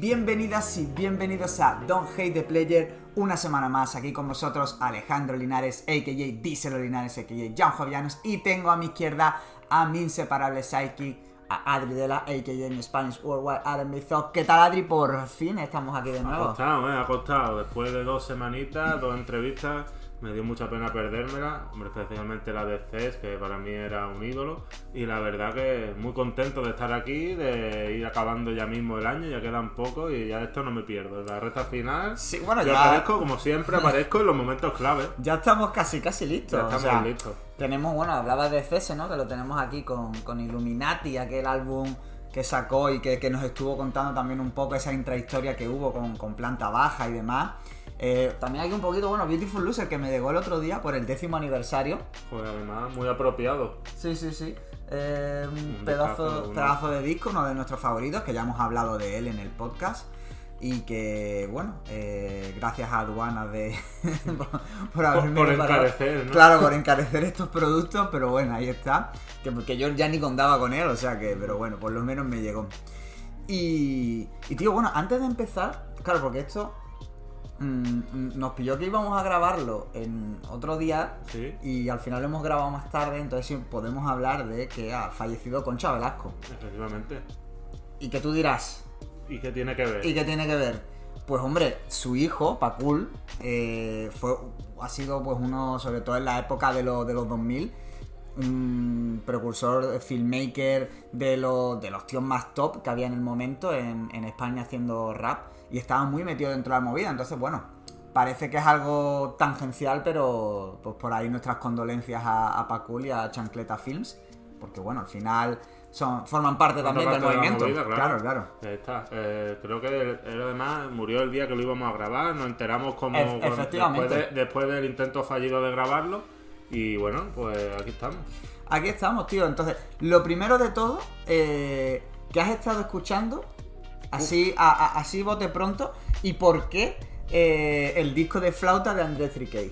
bienvenidas y bienvenidos a Don't Hate the Player. Una semana más aquí con vosotros Alejandro Linares, a.k.a. Díselo Linares, a.k.a. Jan Jovianos. Y tengo a mi izquierda a mi inseparable psychic, a Adri de la a.k.a. en Spanish Worldwide Adam Bizot. ¿Qué tal Adri? Por fin estamos aquí de Ha nuevo. costado, ¿eh? Ha costado. Después de dos semanitas, dos entrevistas, me dio mucha pena perdérmela. Especialmente la de CES, que para mí era un ídolo. Y la verdad que muy contento de estar aquí, de ir acabando ya mismo el año, ya quedan poco y ya esto no me pierdo. La recta final, Sí, bueno, yo ya- aparezco, como siempre, aparezco en los momentos clave. Ya estamos casi, casi listos. Ya o estamos sea, listos. Tenemos, bueno, hablaba de CS, ¿no? Que lo tenemos aquí con, con Illuminati, aquel álbum que sacó y que, que nos estuvo contando también un poco esa intrahistoria que hubo con, con planta baja y demás. Eh, también hay un poquito, bueno, Beautiful Loser que me llegó el otro día por el décimo aniversario. Pues además, muy apropiado. Sí, sí, sí. Eh, un pedazo, uno. pedazo de disco, uno de nuestros favoritos, que ya hemos hablado de él en el podcast. Y que, bueno, eh, gracias a aduanas de. por, por haberme por preparado- encarecer, ¿no? Claro, por encarecer estos productos, pero bueno, ahí está. Que, que yo ya ni contaba con él, o sea que, pero bueno, por lo menos me llegó. Y, y tío, bueno, antes de empezar, claro, porque esto mm, nos pilló que íbamos a grabarlo en otro día Sí, y al final lo hemos grabado más tarde, entonces podemos hablar de que ha fallecido Concha Velasco. efectivamente. Y que tú dirás, ¿Y qué tiene que ver? ¿y qué tiene que ver? Pues hombre, su hijo, Pakul, eh, fue, ha sido pues uno, sobre todo en la época de, los de los 2000, un precursor, eh, filmmaker de, los de los tíos más top que había en el momento en, en España haciendo rap y estaba muy metido dentro de la movida, entonces bueno, parece que es algo tangencial, pero pues por ahí nuestras condolencias a, a Pakul y a Chancleta Films, porque bueno, al final son, forman parte también del de movimiento. movida, claro, claro. Ahí está. Eh, creo que él, él además murió el día que lo íbamos a grabar. Nos enteramos como efectivamente. Después, de- después del intento fallido de grabarlo. Y bueno, pues aquí estamos. Aquí estamos, tío. Entonces, lo primero de todo, eh, ¿qué has estado escuchando? Así, a, a- así bote pronto. ¿Y por qué eh, el disco de flauta de André 3K?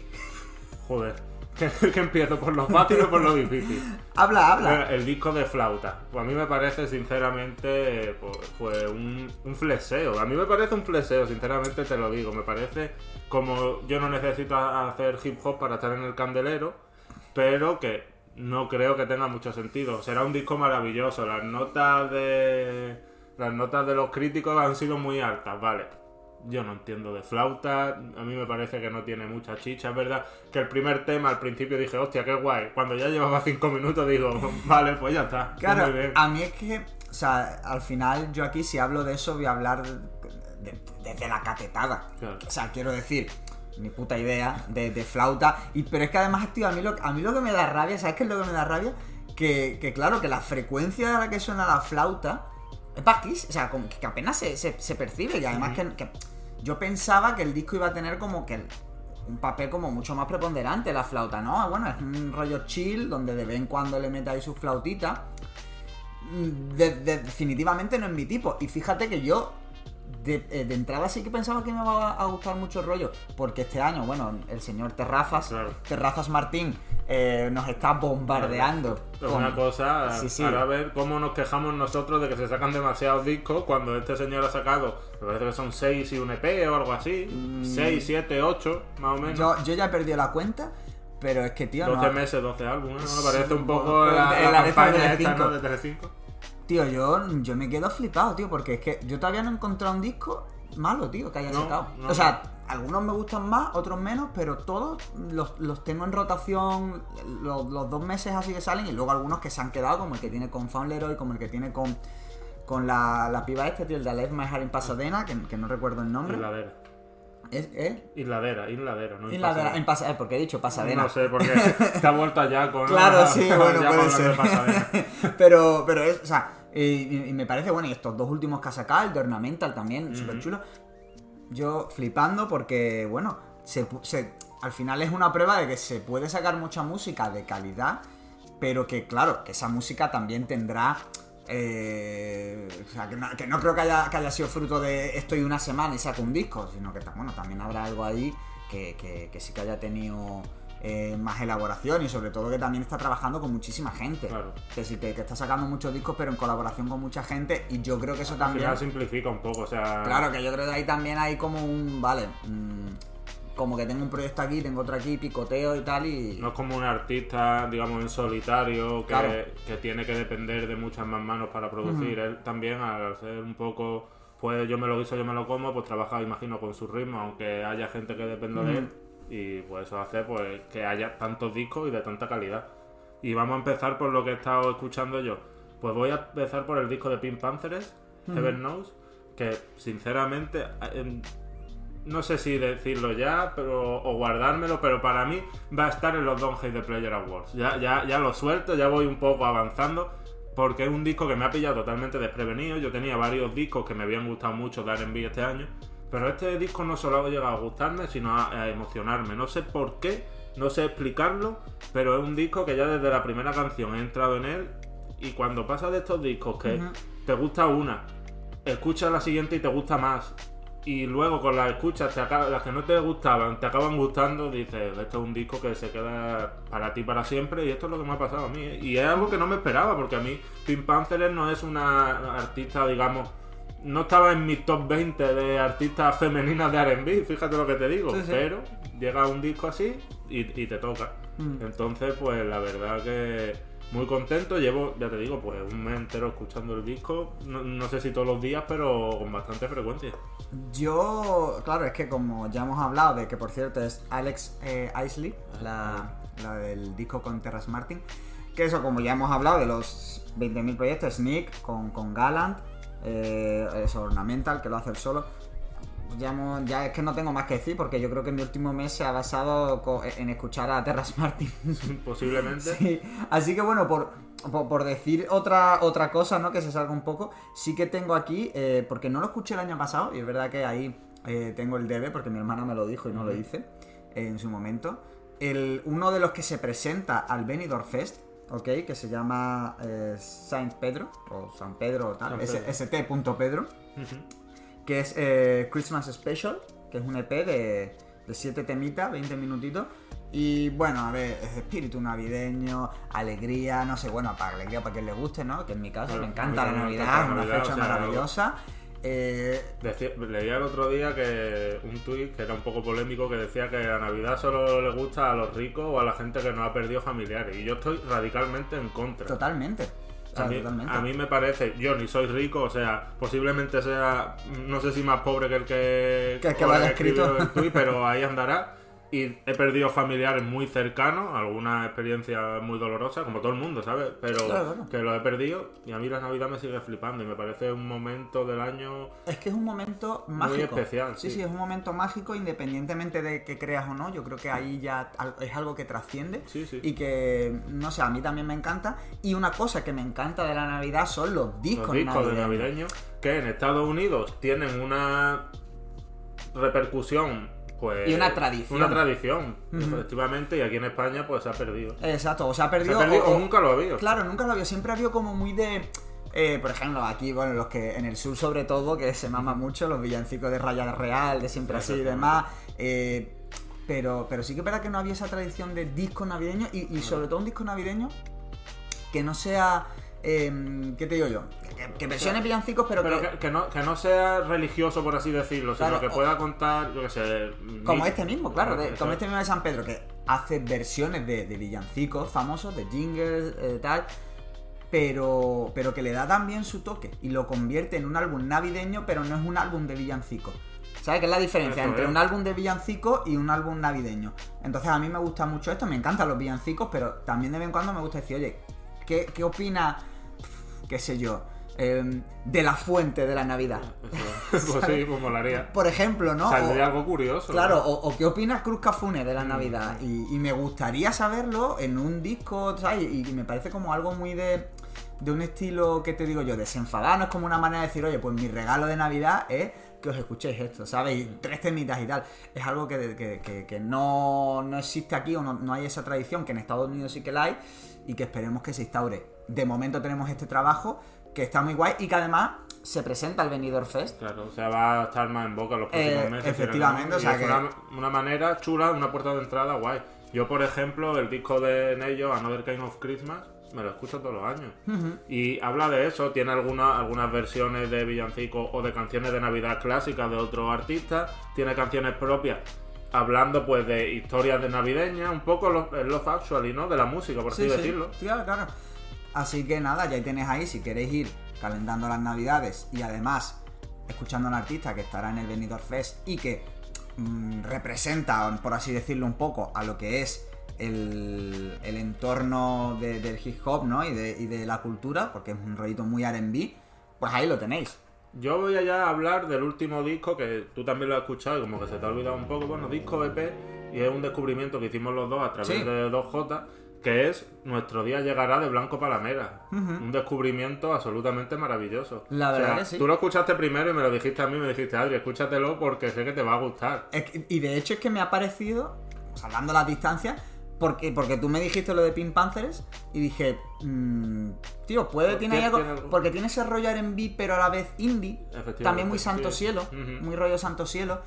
Joder. Que, empiezo por lo fácil o por lo difícil. Habla, habla. Eh, El disco de flauta. Pues a mí me parece, sinceramente, pues, pues un, un flexeo. A mí me parece un flexeo, sinceramente te lo digo. Me parece como yo no necesito hacer hip hop para estar en el candelero, pero que no creo que tenga mucho sentido. Será un disco maravilloso. Las notas de las notas de los críticos han sido muy altas, vale. Yo no entiendo de flauta, a mí me parece que no tiene mucha chicha, es verdad que el primer tema al principio dije, hostia, qué guay. Cuando ya llevaba cinco minutos digo, vale, pues ya está. Claro, muy bien. a mí es que, o sea, al final yo aquí si hablo de eso voy a hablar de- desde la catetada. Claro. O sea, quiero decir, ni puta idea de, de flauta. Y, pero es que además, tío, a mí, lo, a mí lo que me da rabia, ¿sabes qué es lo que me da rabia? Que, que claro, que la frecuencia a la que suena la flauta es o sea, como que apenas se, se- se percibe. Y además que, que yo pensaba que el disco iba a tener como que el- un papel como mucho más preponderante la flauta, ¿no? Bueno, es un rollo chill donde de vez en cuando le mete ahí su flautita. Mm, de- de- definitivamente no es mi tipo. Y fíjate que yo de, eh, de entrada sí que pensaba que me iba a, gustar mucho el rollo. Porque este año, bueno, el señor Terrazas, Claro. Terrazas Martín, eh, nos está bombardeando. Es una cosa, Sí, sí. ahora a ver cómo nos quejamos nosotros de que se sacan demasiados discos cuando este señor ha sacado, me parece que son 6 y un EP o algo así, 6, 7, 8, más o menos. Yo, yo ya he perdido la cuenta, pero es que, tío, 12 no- meses, 12 álbumes, ¿no? Sí, Me parece un poco la, en la la de esta campaña de esta, Telecinco. ¿no? De Telecinco. Tío, yo, yo me quedo flipado, tío, porque es que yo todavía no he encontrado un disco malo, tío, que haya No, sacado. no. O sea, algunos me gustan más, otros menos, pero todos los, los tengo en rotación los, los dos meses así que salen y luego algunos que se han quedado, como el que tiene con Found Leroy, como el que tiene con, con la, la piba este, tío, el de Aleph My Heart in Pasadena, que, que no recuerdo el nombre. ¿Es él? Isladera, Isladera, ¿no? Isladera, en Pasadena, porque he dicho Pasadena. No sé, porque te ha vuelto allá con... Claro, sí, bueno, puede ser. pero, pero es, o sea, y, me parece bueno, y estos dos últimos que ha sacado, el de Ornamental también, súper chulo. Yo flipando porque, bueno, se- al final es una prueba de que se puede sacar mucha música de calidad, pero que, claro, que esa música también tendrá. Eh, o sea, que no, que no creo que haya, que haya sido fruto de estoy una semana y saco un disco, sino que, bueno, también habrá algo ahí que, que- que sí que haya tenido eh, más elaboración y sobre todo que también está trabajando con muchísima gente. Claro. Que, sí, que, está sacando muchos discos pero en colaboración con mucha gente y yo creo que eso Al también... final simplifica un poco, o sea. Claro, que yo creo que ahí también hay como un... Vale. Como que tengo un proyecto aquí, tengo otro aquí, picoteo y tal y... No es como un artista, digamos, en solitario, que, Claro. que tiene que depender de muchas más manos para producir. Él también, al ser un poco, pues yo me lo guiso, yo me lo como, pues trabaja, imagino, con su ritmo, aunque haya gente que dependa de él. Y pues eso hace pues que haya tantos discos y de tanta calidad. Y vamos a empezar por lo que he estado escuchando yo. Pues voy a empezar por el disco de Pink Panthers, Heaven Knows, que sinceramente... no sé si decirlo ya pero o guardármelo, pero para mí va a estar en los Don't Hate the Player Awards. Ya, ya, ya lo suelto, ya voy un poco avanzando, porque es un disco que me ha pillado totalmente desprevenido. Yo tenía varios discos que me habían gustado mucho de R&B este año, pero este disco no solo ha llegado a gustarme, sino a, a emocionarme. No sé por qué, no sé explicarlo, pero es un disco que ya desde la primera canción he entrado en él y cuando pasa de estos discos que te gusta una, escuchas la siguiente y te gusta más. Y luego con las escuchas, te acaba- las que no te gustaban, te acaban gustando, dices, esto es un disco que se queda para ti para siempre y esto es lo que me ha pasado a mí. Y es algo que no me esperaba, porque a mí Pink Panthers no es una artista, digamos, no estaba en mi top 20 de artistas femeninas de R&B, fíjate lo que te digo, Sí, sí. pero llega un disco así y, y te toca. Mm. Entonces, pues la verdad que muy contento. Llevo, ya te digo, pues un mes entero escuchando el disco. No, no sé si todos los días, pero con bastante frecuencia. Yo, claro, es que como ya hemos hablado de que por cierto es Alex eh, Isley, la, la del disco con Terrace Martin, que eso como ya hemos hablado de los 20.000 proyectos, Sneak con, con Gallant, eh, eso, Ornamental, que lo hace él solo. Ya, hemos- ya es que no tengo más que decir porque yo creo que mi último mes se ha basado co- en escuchar a Terrace Martin. Posiblemente. Sí, así que bueno, por, por, por decir otra, otra cosa, ¿no? Que se salga un poco, sí que tengo aquí, eh, porque no lo escuché el año pasado, y es verdad que ahí eh, tengo el debe, porque mi hermana me lo dijo y no lo hice eh, en su momento. El, uno de los que se presenta al Benidorm Fest, ¿ok? Que se llama eh, Saint Pedro, o San Pedro o tal, Pedro. st.pedro Ujú. Que es eh, Christmas Special, que es un EP de, de 7 temitas, 20 minutitos. Y bueno, a ver, es espíritu navideño, alegría, no sé, bueno, para alegría para quien le guste, ¿no? Que en mi caso Bueno, me encanta la Navidad, es una Navidad, fecha o sea, maravillosa. Eh, Decía- leía el otro día que un tuit que era un poco polémico que decía que la Navidad solo le gusta a los ricos o a la gente que no ha perdido familiares. Y yo estoy radicalmente en contra. totalmente. A mí, totalmente. a mí me parece, yo ni soy rico, o sea, posiblemente sea, no sé si más pobre que el que, Que el que o lo haya escrito. el tuit, pero ahí andará. Y he perdido familiares muy cercanos, alguna experiencia muy dolorosa, como todo el mundo, ¿sabes? Pero Claro, claro. que lo he perdido y a mí la Navidad me sigue flipando y me parece un momento del año Es que es un momento mágico. especial, Sí, sí. sí, es un momento mágico independientemente de que creas o no. Yo creo que ahí ya es algo que trasciende Sí, sí. y que, no sé, a mí también me encanta. Y una cosa que me encanta de la Navidad son los discos, los discos de navideños que en Estados Unidos tienen una repercusión pues Y una tradición. una tradición efectivamente y aquí en España pues se ha perdido Exacto, o se ha se perdido. ha perdido o- o nunca lo ha habido Claro, nunca lo había. Siempre había como muy de. eh, por ejemplo, aquí, bueno, los que en el sur sobre todo, que se mama mucho, los villancicos de Raya Real, de siempre así y demás. eh, pero, pero sí que es verdad que no había esa tradición de disco navideño y, y sobre todo un disco navideño que no sea. Eh, ¿Qué te digo yo? Que, que versiones villancicos, pero, pero que, que, que no, que no sea religioso por así decirlo Claro, sino que pueda contar yo qué sé Como mi- este mismo, claro, de- como es. este mismo de San Pedro, que hace versiones de, de villancicos famosos, de jingles, eh, tal, pero, pero que le da también su toque y lo convierte en un álbum navideño, pero no es un álbum de villancicos. ¿Sabes qué es la diferencia Eso entre es. un álbum de villancicos y un álbum navideño? Entonces a mí me gusta mucho esto, me encantan los villancicos, pero también de vez en cuando me gusta decir, oye, ¿qué, qué opina, qué sé yo, em, de la fuente de la Navidad? Pues sí pues molaría Por ejemplo, ¿no? saldría O- algo curioso Claro, ¿no? o, o qué opina Cruz Cafune de la Mm. Navidad. Y, y me gustaría saberlo en un disco, ¿sabes? Y, y me parece como algo muy de, de un estilo, ¿qué te digo yo? Desenfadado. No es como una manera de decir, oye, pues mi regalo de Navidad es que os escuchéis esto, ¿sabes? Y tres temitas y tal. Es algo que, que- que- que no, no existe aquí o no, no hay esa tradición, que en Estados Unidos sí que la hay y que esperemos que se instaure. De momento tenemos este trabajo que está muy guay y que además se presenta al Benidorm Fest. Claro, o sea, va a estar más en boca los próximos Eh, meses. efectivamente, o sea es que- una, una manera chula, una puerta de entrada guay. Yo, por ejemplo, el disco de Nello, Another Kind of Christmas, me lo escucho todos los años. Y habla de eso, tiene algunas algunas versiones de villancicos o de canciones de Navidad clásicas de otros artistas, tiene canciones propias hablando pues de historias de navideñas, un poco los, los actually, ¿no? De la música, por así Sí, sí. decirlo. Claro, claro. Así que nada, ya tenéis ahí, si queréis ir calentando las navidades y además escuchando a un artista que estará en el Benidorm Fest y que mm, representa, por así decirlo, un poco a lo que es el, el entorno de- del hip hop, ¿no? Y de, y de la cultura, porque es un rollito muy RB, pues ahí lo tenéis. Yo voy allá a hablar del último disco que tú también lo has escuchado y como que se te ha olvidado un poco. Bueno, disco EP y es un descubrimiento que hicimos los dos a través Sí. de 2J que es Nuestro día llegará de Blanco Palamera. Un descubrimiento absolutamente maravilloso. La O sea, verdad que sí. Tú lo escuchaste primero y me lo dijiste a mí, me dijiste, Adri, escúchatelo porque sé que te va a gustar. Es que- y de hecho es que me ha parecido, salvando las distancias, porque, porque tú me dijiste lo de Pink Panthers y dije, mm, tío, puede, Pues tiene algo, tiene porque tiene ese rollo R&B pero a la vez indie, también muy santo sí. cielo, muy rollo santo cielo.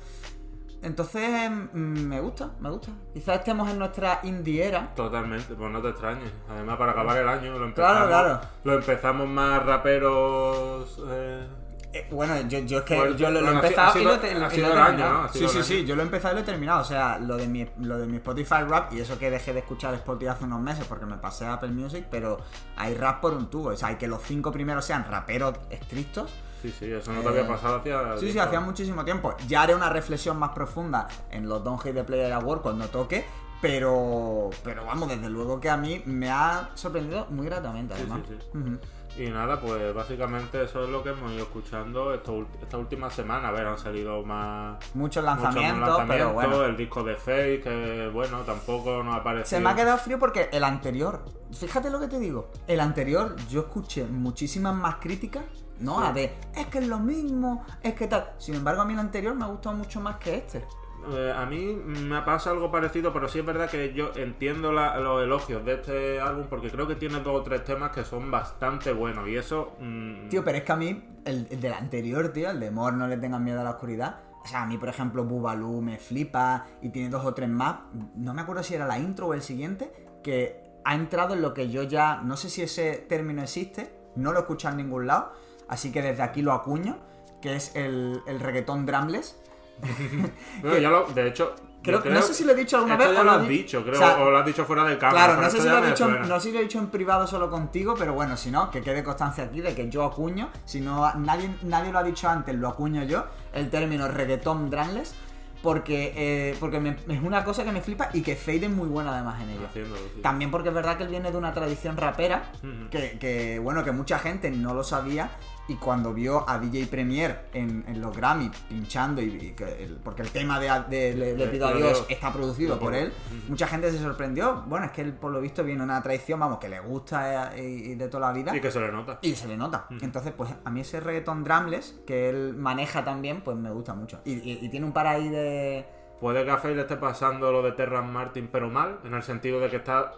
Entonces, mm, me gusta, me gusta. Quizás estemos en nuestra indie era. Totalmente, pues no te extrañes. Además, para acabar el año lo empezamos, Claro, claro. Lo empezamos más raperos. eh, Eh, bueno, yo, yo es que Pues, yo lo, lo he ha empezado sido- y lo, ha he te- sido- ha y sido lo he el año, terminado. Sí, sí, sí, yo lo he empezado y lo he terminado. O sea, lo de mi, lo de mi Spotify Rap, y eso que dejé de escuchar Spotify hace unos meses porque me pasé a Apple Music, pero hay rap por un tubo. O sea, y que los cinco primeros sean raperos estrictos. Sí, sí, eso no te Eh, había pasado hacia. Sí, sí, hacía muchísimo tiempo. Ya haré una reflexión más profunda en los Don't Hate the Player Award cuando toque. Pero, pero vamos, desde luego que a mí me ha sorprendido muy gratamente, Sí, además. sí, sí. Ujú. Y nada, pues básicamente eso es lo que hemos ido escuchando esto esta última semana. A ver, han salido más. Muchos muchos lanzamientos, pero lanzamientos, bueno. El disco de Fake, que bueno, tampoco nos ha parecido. Se me ha quedado frío porque el anterior, fíjate lo que te digo, el anterior yo escuché muchísimas más críticas, ¿no? Sí. A de, es que es lo mismo, es que tal. Sin embargo, a mí el anterior me ha gustado mucho más que este. Eh, a mí me pasa algo parecido, pero sí es verdad que yo entiendo la- los elogios de este álbum porque creo que tiene dos o tres temas que son bastante buenos y eso... mm, Tío, pero es que a mí, el, el del anterior, tío, el de Mor, no le tengan miedo a la oscuridad. O sea, a mí, por ejemplo, Bubalú me flipa y tiene dos o tres más. No me acuerdo si era la intro o el siguiente, que ha entrado en lo que yo ya. No sé si ese término existe, no lo he escuchado en ningún lado, así que desde aquí lo acuño, que es el, el reggaetón drumless. bueno, ya lo- de hecho... Creo- no sé si lo he dicho alguna esto vez ya o lo has dicho, creo, o sea, o lo has dicho fuera de cámara. Claro, no sé, si lo he dicho, en- no sé si lo he dicho en privado solo contigo, pero bueno, si no, que quede constancia aquí de que yo acuño, si no nadie, nadie lo ha dicho antes, lo acuño yo, el término reggaetón drumless, porque, eh, porque me- es una cosa que me flipa y que Fade es muy buena además en ello. Haciéndolo, sí. También porque es verdad que él viene de una tradición rapera, que, bueno, que mucha gente no lo sabía y cuando vio a DJ Premier en, en los Grammy pinchando, y, y que el- porque el tema de, de- Le, Le pido a Dios está producido por él, mucha gente se sorprendió. Bueno, es que él por lo visto viene una tradición, vamos, que le gusta eh, y, y de toda la vida. Y que se le nota. Y se le nota. Entonces, pues a mí ese reggaeton drumless que él maneja también, pues me gusta mucho. Y tiene un par ahí de... Puede que a Faye le esté pasando lo de Terran Martin, pero mal, en el sentido de que está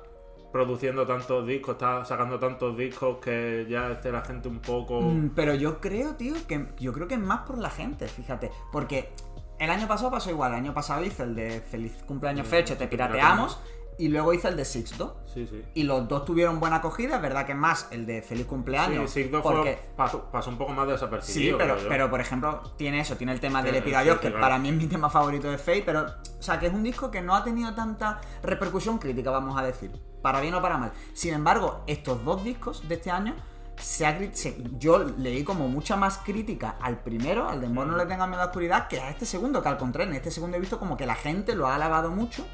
produciendo tantos discos, está sacando tantos discos que ya esté la gente un poco... Mm, pero yo creo, tío, que yo creo que es más por la gente, fíjate. Porque el año pasado pasó igual. El año pasado hice el de Feliz cumpleaños Mm, Fecho, te te pirateamos. Y luego hice el de Sixto. Sí, sí. Y los dos tuvieron buena acogida, es verdad que más el de Feliz cumpleaños. Sí, Sigdo porque... pasó, pasó un poco más Sí, desapercibido. pero, yo. pero por ejemplo, tiene eso, tiene el tema del Sí, Epigallos, sí, que claro. para mí es mi tema favorito de Fate, pero, o sea, que es un disco que no ha tenido tanta repercusión crítica, vamos a decir, para bien o para mal. Sin embargo, estos dos discos de este año, se ha, se- yo leí como mucha más crítica al primero, al de Mor no le tenga miedo a la oscuridad, que a este segundo, que al contrario, en este segundo he visto como que la gente lo ha alabado mucho.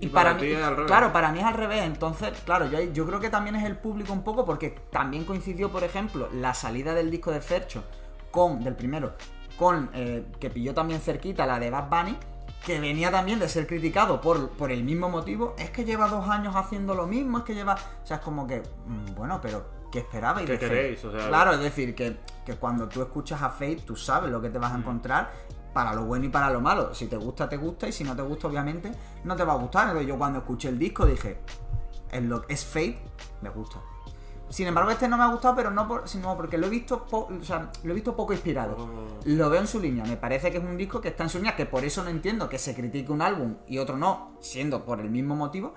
Y, Y para, para mí, ti es al revés. claro, para mí es al revés. Entonces, claro, yo, yo creo que también es el público un poco porque también coincidió, por ejemplo, la salida del disco de Fercho con, del primero, con, eh, que pilló también cerquita la de Bad Bunny, que venía también de ser criticado por, por el mismo motivo. Es que lleva dos años haciendo lo mismo, es que lleva... O sea, es como que, mm, bueno, pero ¿qué esperabais ¿Qué de Fate? queréis? O sea, claro, es decir, que, que cuando tú escuchas a Fate, tú sabes lo que te vas a Mm. encontrar para lo bueno y para lo malo. Si te gusta, te gusta, y si no te gusta, obviamente, no te va a gustar. Entonces yo cuando escuché el disco dije, es, lo, es Fate, me gusta. Sin embargo, este no me ha gustado, pero no por, sino porque lo he visto, po- o sea, lo he visto poco inspirado. Oh. Lo veo en su línea. Me parece que es un disco que está en su línea, que por eso no entiendo que se critique un álbum y otro no, siendo por el mismo motivo.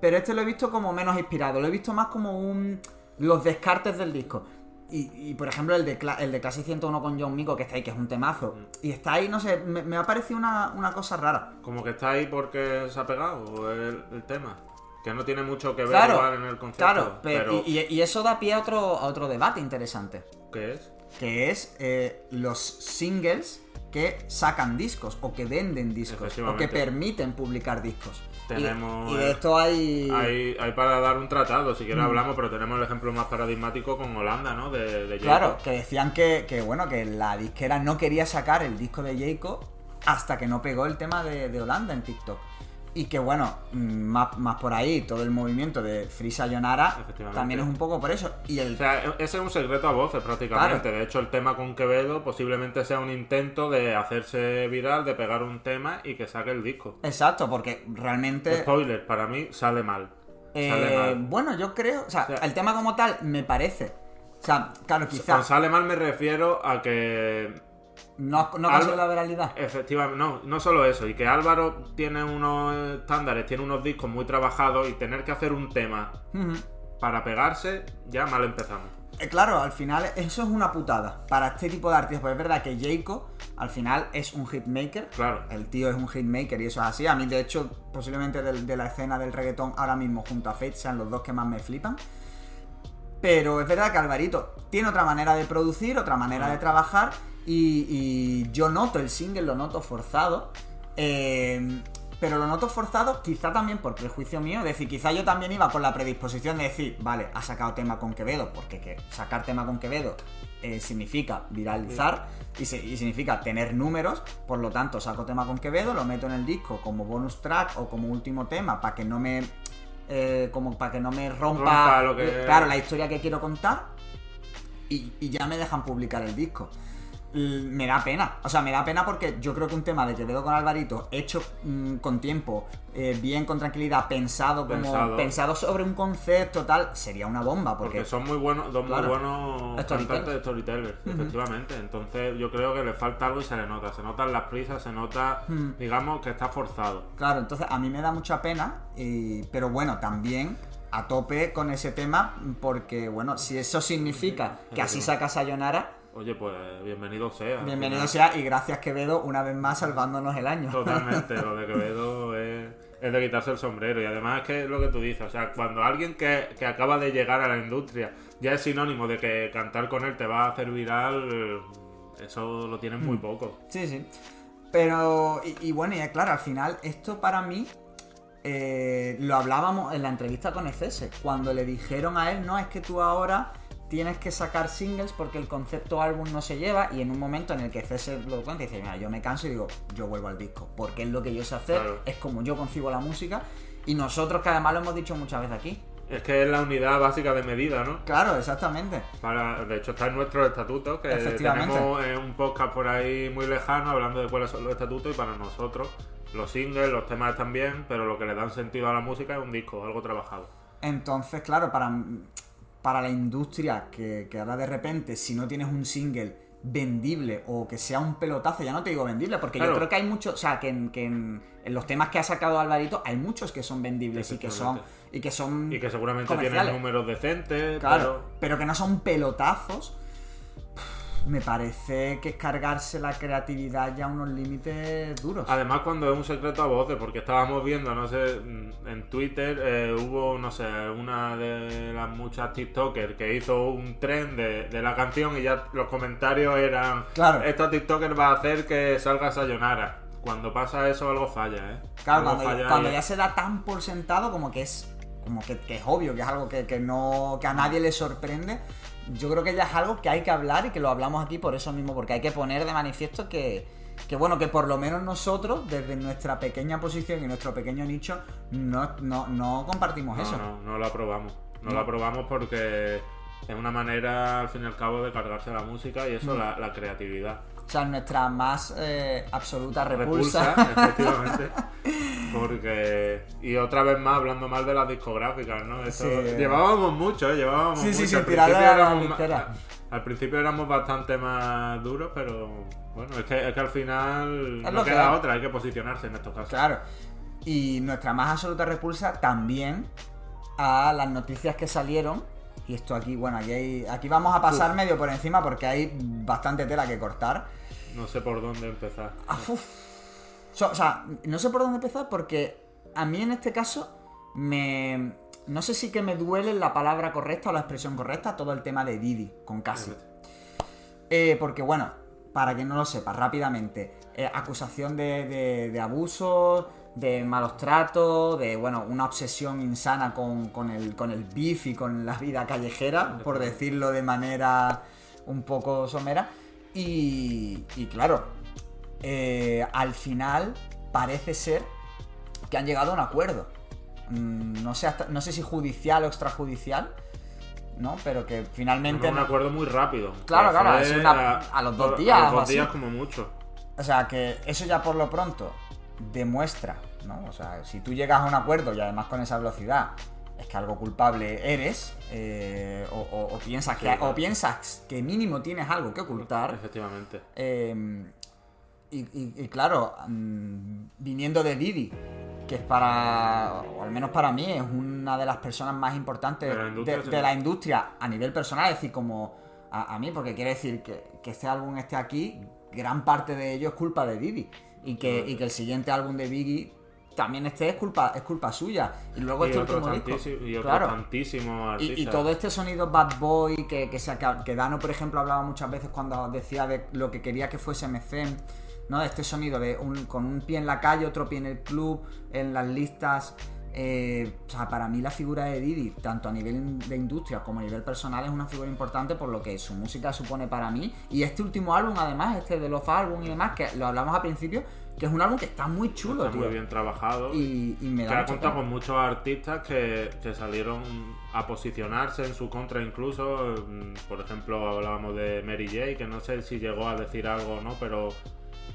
Pero este lo he visto como menos inspirado. Lo he visto más como un los descartes del disco. Y, y, por ejemplo, el de, el de Clase 101 con John Mico, que está ahí, que es un temazo. Y está ahí, no sé, me, me ha parecido una, una cosa rara. Como que está ahí porque se ha pegado el, el tema. Que no tiene mucho que ver Claro, igual en el concepto. claro, pe- pero, y, eso da pie a otro, a otro debate interesante. ¿qué es? que es eh, los singles que sacan discos o que venden discos o que permiten publicar discos. Y- Tenemos, y, de esto hay... Hay, hay para dar un tratado, si Mm. quieres hablamos, pero tenemos el ejemplo más paradigmático con Holanda, ¿no? De, de Claro, que decían que, que, bueno, que la disquera no quería sacar el disco de Jacob hasta que no pegó el tema de, de Holanda en TikTok. Y que bueno, mm, más, más por ahí, todo el movimiento de Free Sayonara también es un poco por eso. Y el O sea, e- ese es un secreto a voces prácticamente. De hecho, el tema con Quevedo posiblemente sea un intento de hacerse viral, de pegar un tema y que saque el disco. Exacto, porque realmente... Spoiler, para mí sale mal. Sale eh, mal. bueno, yo creo, o sea, O sea, el tema como tal me parece. O sea, claro, Con quizás sale mal me refiero a que no, no la viralidad. Efectivamente, no, no solo eso, y que Álvaro tiene unos estándares, tiene unos discos muy trabajados y tener que hacer un tema para pegarse, ya mal empezamos. Eh, claro, al final eso es una putada para este tipo de artistas. Pues es verdad que Jayco al final es un hitmaker. Claro. El tío es un hitmaker y eso es así. A mí, de hecho, posiblemente de, la escena del reggaetón ahora mismo junto a Fate sean los dos que más me flipan. Pero es verdad que Alvarito tiene otra manera de producir, otra manera de trabajar. Y, y yo noto el single, lo noto forzado. eh, pero lo noto forzado quizá también por prejuicio mío. Es decir, quizá yo también iba con la predisposición de decir, vale, ha sacado tema con Quevedo, porque que sacar tema con Quevedo eh, significa viralizar y, se- y significa tener números. Por lo tanto, saco tema con Quevedo, lo meto en el disco como bonus track o como último tema para que no me. eh, como para que no me rompa, Rompa lo que- eh, claro, la historia que quiero contar y, y ya me dejan publicar el disco. Me da pena, o sea, me da pena porque yo creo que un tema de Quevedo con Alvarito, hecho mm, con tiempo, eh, bien con tranquilidad, pensado como Pensado. pensado. sobre un concepto tal, sería una bomba porque, Porque son muy buenos, dos Claro. muy buenos cantantes de storytellers, efectivamente. Entonces yo creo que le falta algo y se le nota. Se notan las prisas, se nota, digamos, que está forzado. Claro, entonces a mí me da mucha pena, y- pero bueno, también a tope con ese tema, porque bueno, si eso significa que así saca Sayonara, Oye, pues bienvenido sea. bienvenido Al sea y gracias Quevedo una vez más salvándonos el año. Totalmente, lo de Quevedo es, es de quitarse el sombrero. Y además es que es lo que tú dices, o sea, cuando alguien que, que acaba de llegar a la industria ya es sinónimo de que cantar con él te va a hacer viral, eso lo tienen Mm. muy poco. Sí, sí. Pero, y, y bueno, y claro, al final, esto para mí eh, lo hablábamos en la entrevista con FS, cuando le dijeron a él, no, es que tú ahora tienes que sacar singles porque el concepto álbum no se lleva, y en un momento en el que FS lo cuenta, dice, mira, yo me canso y digo, yo vuelvo al disco, porque es lo que yo sé hacer, Claro. es como yo concibo la música, y nosotros que además lo hemos dicho muchas veces aquí. Es que es la unidad básica de medida, ¿no? Claro, exactamente. Para, de hecho, está en nuestros estatutos, que tenemos eh, un podcast por ahí muy lejano hablando de cuáles son los estatutos y para nosotros los singles, los temas están bien, pero lo que le dan sentido a la música es un disco, algo trabajado. Entonces, claro, para, para la industria que, que ahora de repente, si no tienes un single vendible o que sea un pelotazo, ya no te digo vendible, porque Claro. yo creo que hay muchos, o sea, que, en, que en, en los temas que ha sacado Alvarito hay muchos que son vendibles y que son y que son Y que seguramente tienen números decentes, Claro, pero pero que no son pelotazos. Me parece que es cargarse la creatividad ya a unos límites duros. Además, cuando es un secreto a voces, porque estábamos viendo, no sé, mm, en Twitter eh, hubo, no sé, una de las muchas TikTokers que hizo un tren de, de la canción y ya los comentarios eran: Claro. Esta TikToker va a hacer que salga Sayonara. Cuando pasa eso, algo falla, ¿eh? Claro, Algo cuando, falla cuando ya se da tan por sentado como que es como que, que es obvio, que es algo que, que no que a nadie le sorprende, yo creo que ya es algo que hay que hablar y que lo hablamos aquí por eso mismo, porque hay que poner de manifiesto que, que bueno, que por lo menos nosotros, desde nuestra pequeña posición y nuestro pequeño nicho, no, no, no compartimos No, eso. no, no lo aprobamos. No, No. lo aprobamos porque es una manera, al fin y al cabo, de cargarse la música y eso, Mm. la, la creatividad. O sea, nuestra más eh, absoluta repulsa. Repulsa, efectivamente. Porque. Y otra vez más hablando mal de las discográficas, ¿no? Esto- Sí. Llevábamos mucho, ¿eh? Llevábamos Sí, sí, mucho. sí, Al tirarle principio éramos. Al principio éramos bastante más duros, pero bueno, es que, es que al final Es no queda otra, hay que posicionarse en estos casos. Claro. Y nuestra más absoluta repulsa también a las noticias que salieron. Y esto aquí, bueno, aquí, hay- aquí vamos a pasar medio por encima porque hay bastante tela que cortar. No sé por dónde empezar. Ah, uf. So- o sea, no sé por dónde empezar porque a mí en este caso me... No sé si que me duele la palabra correcta o la expresión correcta todo el tema de Didi con Casi. Eh, porque bueno, para quien no lo sepa, rápidamente, eh, acusación de, de, de abusos, de malos tratos, de bueno, una obsesión insana con, con el, con el beef y con la vida callejera, por decirlo de manera un poco somera. Y, y claro, eh, al final parece ser que han llegado a un acuerdo. Mm, No sé, hasta- no sé si judicial o extrajudicial, ¿no? Pero que finalmente... un acuerdo muy rápido. Claro, claro, es una- a los dos días A los dos así. días como mucho. O sea, que eso ya por lo pronto demuestra, ¿no? O sea, si tú llegas a un acuerdo y además con esa velocidad es que algo culpable eres, eh, o, o- o piensas que, o piensas que mínimo tienes algo que ocultar, Efectivamente. eh, y, y- y claro, mm, viniendo de Didi, que es para, o al menos para mí, es una de las personas más importantes De la industria, sí. de la industria a nivel personal, es decir, como a, a mí, porque quiere decir que, que este álbum esté aquí, gran parte de ello es culpa de Didi. Y que, y que el siguiente álbum de Biggie también esté es culpa, es culpa suya. Y luego Y este otros último disco. y otros Claro. Y, y todo este sonido bad boy que, que, se que Dano, por ejemplo, hablaba muchas veces cuando decía de lo que quería que fuese MCM, ¿no? De este sonido de un, con un pie en la calle, otro pie en el club, en las listas. eh, o sea, para mí la figura de Didi, tanto a nivel de industria como a nivel personal, es una figura importante por lo que su música supone para mí. Y este último álbum, además, este de Love Album y demás, que lo hablamos al principio, que es un álbum que está muy chulo, Está tío. muy bien trabajado. Y, y me que da ha mucha contado con muchos artistas que, que salieron a posicionarse en su contra incluso. mm, Por ejemplo, hablábamos de Mary J, que no sé si llegó a decir algo o no, pero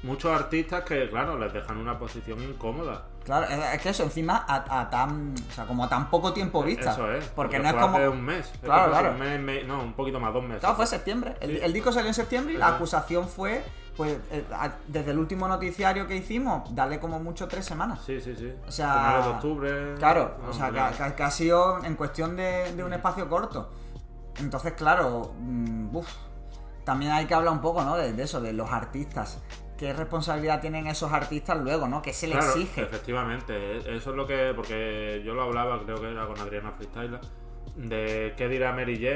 muchos artistas que, claro, les dejan una posición incómoda. Claro, es que eso encima a, a tan, o sea, como a tan poco tiempo vista. Eso es. Porque no es como... hace un mes. Claro, claro. un mes, mes- no, un poquito más, dos meses. Claro, fue septiembre. El, Sí. el disco salió en septiembre y la acusación fue, pues, eh, desde el último noticiario que hicimos, darle como mucho tres semanas. Sí, sí, sí. O sea, Finales de octubre. Claro, no, o sea, que, ha sido en cuestión de, de un espacio corto. Entonces, claro, mm, uf, también hay que hablar un poco, ¿no? De, de eso, de los artistas. ¿Qué responsabilidad tienen esos artistas luego, ¿no? ¿Qué se les Claro, exige? efectivamente. e- Eso es lo que. Porque yo lo hablaba, creo que era con Adriana Freestyler. De qué dirá Mary J.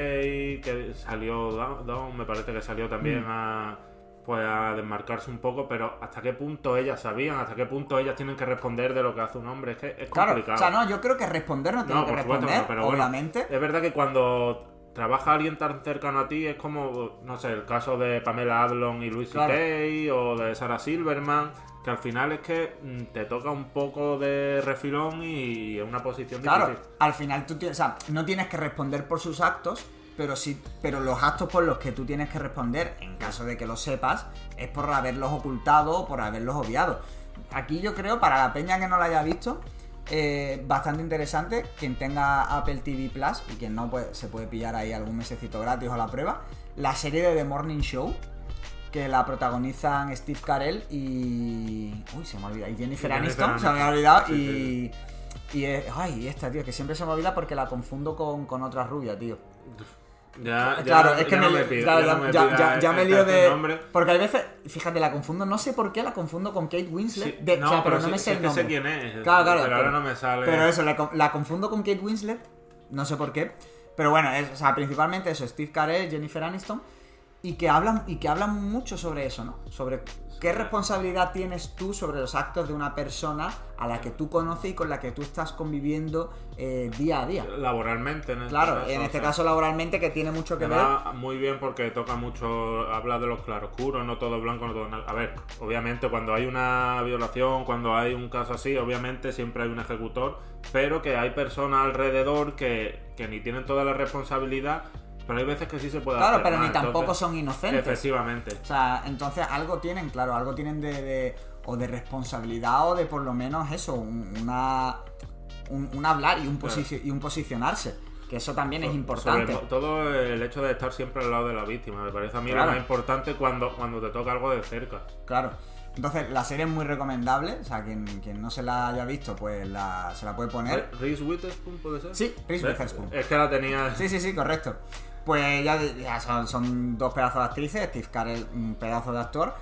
Que salió Down, me parece que salió también Mm. a. Pues a desmarcarse un poco, pero hasta qué punto ellas sabían, hasta qué punto ellas tienen que responder de lo que hace un hombre. Es que es Claro, complicado. o sea, no, yo creo que responder no tiene No, que supuesto, responder, bueno, obviamente. es verdad que cuando trabaja alguien tan cercano a ti es como, no sé, el caso de Pamela Adlon y Louis Claro. O de Sarah Silverman, que al final es que mm, te toca un poco de refilón y es una posición Claro, difícil. al final tú tienes, o sea, no tienes que responder por sus actos, pero sí, pero los actos por los que tú tienes que responder, en caso de que lo sepas, es por haberlos ocultado o por haberlos obviado. Aquí yo creo, para la peña que no lo haya visto, eh, bastante interesante. Quien tenga Apple TV Plus y quien no, pues se puede pillar ahí algún mesecito gratis a la prueba. La serie de The Morning Show, que la protagonizan Steve Carell y. Uy, se me ha olvidado. Y Jennifer Y Aniston, se me Aniston. olvidado. Sí, y. Y es, ay, esta, tío, que siempre se me olvida porque la confundo con, con otra rubia, tío. Ya, ya- claro, es que ya me, no me pido- claro, ya ya, no me lío de. nombre. Porque hay veces, fíjate, la confundo, no sé por qué la confundo con Kate Winslet. Sí, de- o sea, pero no me sí sé el nombre. sé quién es, Claro, claro. pero ahora no me sale. Pero eso, la, la confundo con Kate Winslet, no sé por qué. Pero bueno, es, o sea, principalmente eso, Steve Carell, Jennifer Aniston. Y que hablan, y que hablan mucho sobre eso, ¿no? Sobre qué responsabilidad tienes tú sobre los actos de una persona a la que tú conoces y con la que tú estás conviviendo eh, día a día. Laboralmente, en este Claro, caso, en o este sea. caso laboralmente que tiene mucho que ver. muy bien porque toca mucho, habla de los claroscuros, no todo blanco, no todo. A ver, obviamente cuando hay una violación, cuando hay un caso así, obviamente siempre hay un ejecutor, pero que hay personas alrededor que, que ni tienen toda la responsabilidad, pero hay veces que sí se puede Claro, hacer pero ni tampoco entonces- son inocentes. Efectivamente. O sea, entonces algo tienen, claro, algo tienen de, de- o de responsabilidad o de por lo menos eso, un, una, un, un hablar y un, posici- y un posicionarse. Que eso también es importante. to- todo el hecho de estar siempre al lado de la víctima, me parece a mí Claro. lo más importante cuando, cuando te toca algo de cerca. Claro. Entonces, la serie es muy recomendable. O sea, quien, quien no se la haya visto, pues la, se la puede poner. ¿Reese Witherspoon puede ser? Sí, Reese. Witherspoon. Es que la tenía... Sí, sí, sí, correcto. Pues ya, ya son, son dos pedazos de actrices, Steve Carell, un pedazo de actor.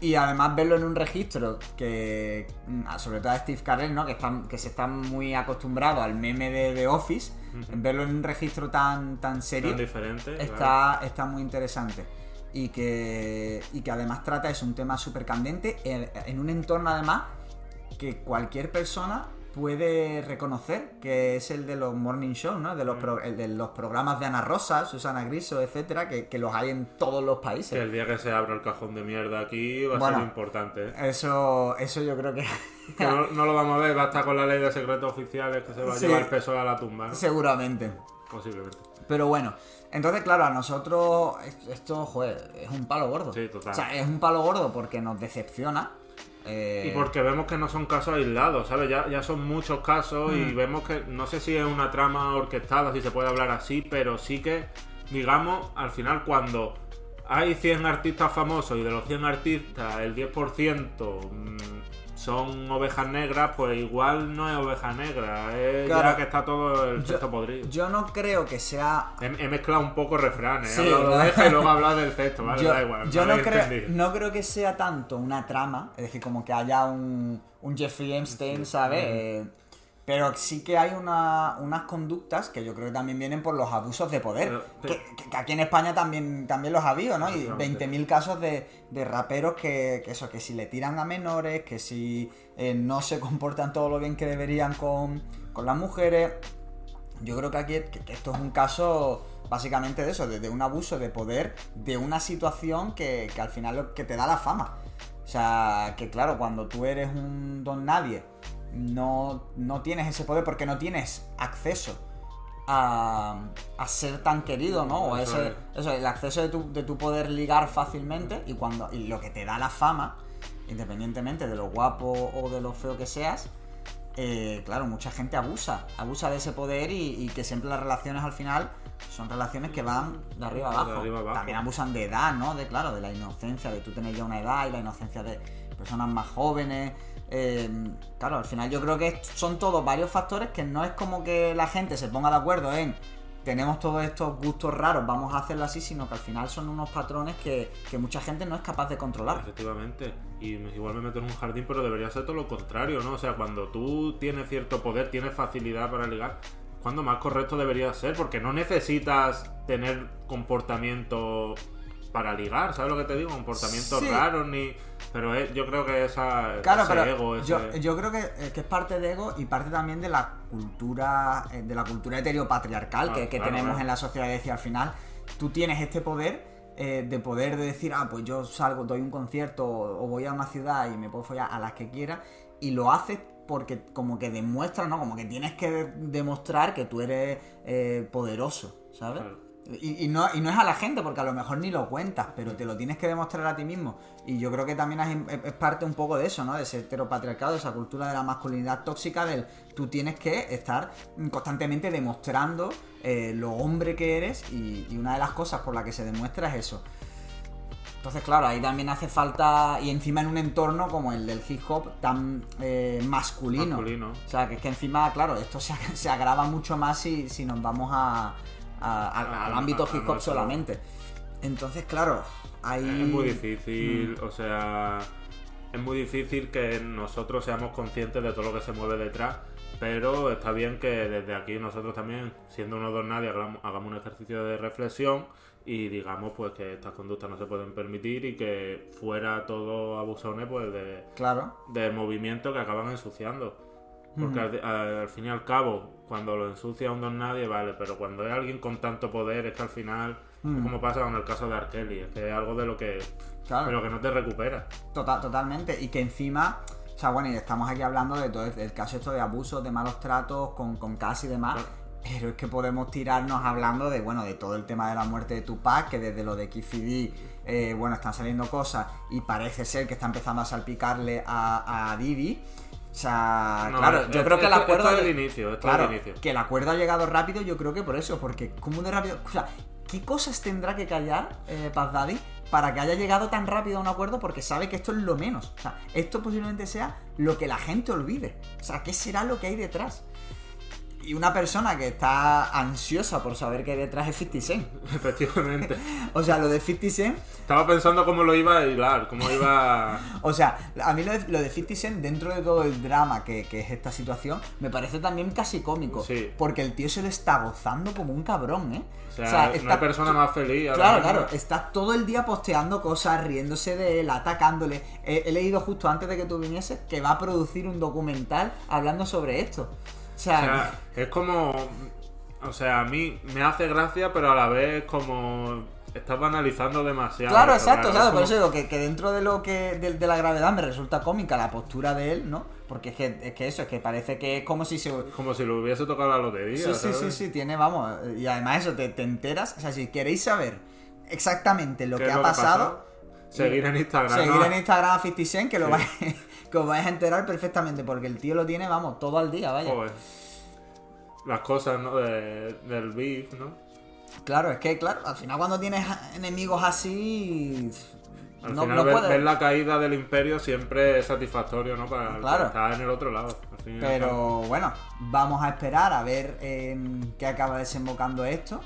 Y además verlo en un registro que, mm, sobre todo a Steve Carell, ¿no? Que, están, que se está muy acostumbrado al meme de, de Office, verlo en un registro tan, tan serio tan diferente. claro. está, está muy interesante. Y que, y que además trata, es un tema súper candente, en, en un entorno además que cualquier persona puede reconocer, que es el de los morning shows, ¿no? De los, pro- el de los programas de Ana Rosa, Susana Griso, etcétera, que, que los hay en todos los Que países. el día que se abra el cajón de mierda aquí va a Bueno. ser importante. ¿eh? Eso, eso yo creo que Que no, no lo vamos a ver, va a estar con la ley de secretos oficiales que se va a Sí. llevar el peso a la tumba, ¿no? seguramente. Posiblemente. Pero bueno, entonces claro, a nosotros esto, joder, es un palo gordo. Sí, total. O sea, es un palo gordo porque nos decepciona. Eh, Y porque vemos que no son casos aislados, ¿sabes? Ya, ya son muchos casos Mm. y vemos que no sé si es una trama orquestada, si se puede hablar así, pero sí que, digamos, al final cuando hay 100 artistas famosos y de los 100 artistas el 10% mm, son ovejas negras, pues igual no es oveja negra, es Claro. ya que está todo el yo, cesto podrido. yo no creo que sea He, he mezclado un poco refranes, Sí, he hablado ¿no? de oveja y luego he hablado del cesto, ¿vale? yo, da igual. yo no, creo, entendido. no creo que sea tanto una trama, es decir, como que haya un, un Jeffrey Epstein, ¿sabes? Eh, pero sí que hay una- unas conductas que yo creo que también vienen por los abusos de poder. Pero- que, que- que aquí en España también, también los ha habido, ¿no? Y Efectivamente. 20.000 casos de, de raperos que, que eso, que si le tiran a menores, que si eh, no se comportan todo lo bien que deberían con, con las mujeres. Yo creo que aquí que esto es un caso básicamente de eso, de, de un abuso de poder, de una situación que, que al final lo que te da la fama. O sea, que claro, cuando tú eres un don nadie, no, no tienes ese poder porque no tienes acceso a, a ser tan querido, ¿no? O Eso ese, eso, el acceso de tu, de tu poder ligar fácilmente y, cuando, y lo que te da la fama, independientemente de lo guapo o de lo feo que seas, eh, claro, mucha gente abusa, abusa de ese poder y, y que siempre las relaciones al final son relaciones que van de arriba De abajo. arriba abajo. También abusan de edad, ¿no? De claro, de la inocencia, de tú tener ya una edad y la inocencia de personas más jóvenes. Eh, claro, al final yo creo que son todos varios factores que no es como que la gente se ponga de acuerdo en tenemos todos estos gustos raros, vamos a hacerlo así, sino que al final son unos patrones que, que mucha gente no es capaz de controlar. Efectivamente. Y igual me meto en un jardín, pero debería ser todo lo contrario, ¿no? O sea, cuando tú tienes cierto poder, tienes facilidad para ligar, cuando más correcto debería ser, porque no necesitas tener comportamiento para ligar, ¿sabes lo que te digo? Comportamientos Sí. raros ni... Pero es- yo creo que esa, Claro, ese pero ego, ese... yo, yo creo que, eh, que es parte de ego y parte también de la cultura eh, de la cultura heteropatriarcal Ah, que, que claro, tenemos claro. en la sociedad. Es decir, al final tú tienes este poder eh, de poder de decir, ah, pues yo salgo, doy un concierto o, voy a una ciudad y me puedo follar a las que quiera y lo haces porque como que demuestras, ¿no? Como que tienes que de- demostrar que tú eres eh, poderoso, ¿sabes? Claro. Y, y no, y no es a la gente, porque a lo mejor ni lo cuentas, pero te lo tienes que demostrar a ti mismo. Y yo creo que también es, es parte un poco de eso, ¿no? De ese heteropatriarcado, de esa cultura de la masculinidad tóxica, del tú tienes que estar constantemente demostrando eh, lo hombre que eres y, y una de las cosas por la que se demuestra es eso. Entonces, claro, ahí también hace falta, y encima en un entorno como el del hip hop tan eh, masculino. Masculino. O sea, que es que encima, claro, esto se, ag- se agrava mucho más si, si nos vamos a, a- a- al ámbito hip hop solamente. Entonces, claro, ahí... Es muy difícil, Mm. o sea, es muy difícil que nosotros seamos conscientes de todo lo que se mueve detrás, pero está bien que desde aquí nosotros también, siendo unos dos nadie, hagamos, hagamos un ejercicio de reflexión y digamos pues que estas conductas no se pueden permitir y que fuera todo abusones pues de, Claro, de movimiento que acaban ensuciando. Porque al, al- al fin y al cabo, cuando lo ensucia un don nadie, vale, pero cuando es alguien con tanto poder, es que al final, es como pasa con el caso de Arkeli, es que es algo de lo que, claro. de lo que no te recupera. Total, totalmente. Y que encima, o sea, bueno, y estamos aquí hablando de todo el, caso esto de abusos, de malos tratos con, con Cass y demás. Claro. Pero es que podemos tirarnos hablando de, bueno, de todo el tema de la muerte de Tupac, que desde lo de KCD, eh, bueno, están saliendo cosas y parece ser que está empezando a salpicarle a, a Didi. O sea, No, claro, yo creo que el acuerdo. esto es el inicio, esto es claro, el inicio. que el acuerdo ha llegado rápido, yo creo que por eso, porque como de rápido. O sea, ¿qué cosas tendrá que callar eh, Paz Daddy para que haya llegado tan rápido a un acuerdo? Porque sabe que esto es lo menos. O sea, esto posiblemente sea lo que la gente olvide. O sea, ¿qué será lo que hay detrás? Y una persona que está ansiosa por saber qué hay detrás es 50 Cent. Efectivamente. O sea, lo de 50 Cent Estaba pensando cómo lo iba a hilar, cómo iba. O sea, a mí lo de, lo de 50 Cent, dentro de todo el drama que, que es esta situación, me parece también casi cómico. Sí. Porque el tío se lo está gozando como un cabrón, ¿eh? O sea, está hay persona más feliz. Claro, claro, está todo el día posteando cosas, riéndose de él, atacándole. He, he leído justo antes de que tú vinieses que va a producir un documental hablando sobre esto. O sea, O sea, es como. O sea, a mí me hace gracia, pero a la vez como. Estás banalizando demasiado. Claro, exacto. Es Por eso digo que, que dentro de lo que de, de la gravedad me resulta cómica la postura de él, ¿no? Porque es que, es que eso, es que parece que es como si se... Como si lo hubiese tocado la lotería. Sí, sí, sí, sí, tiene, vamos, y además eso, te, te enteras, o sea, si queréis saber exactamente lo ¿Qué que ha lo que pasado, Seguir en Instagram. seguir ¿no? en Instagram a 50 Cent, que, lo Sí. vais, que os vais a enterar perfectamente, porque el tío lo tiene, vamos, todo al día, vaya. Joder. Las cosas, ¿no? De- del beef, ¿no? Claro, es que, claro, al final cuando tienes enemigos así... Al no, final no ver, puedes... ver la caída del imperio siempre es satisfactorio, ¿no? Para Claro. está en el otro lado. Pero bueno, vamos a esperar a ver en qué acaba desembocando esto.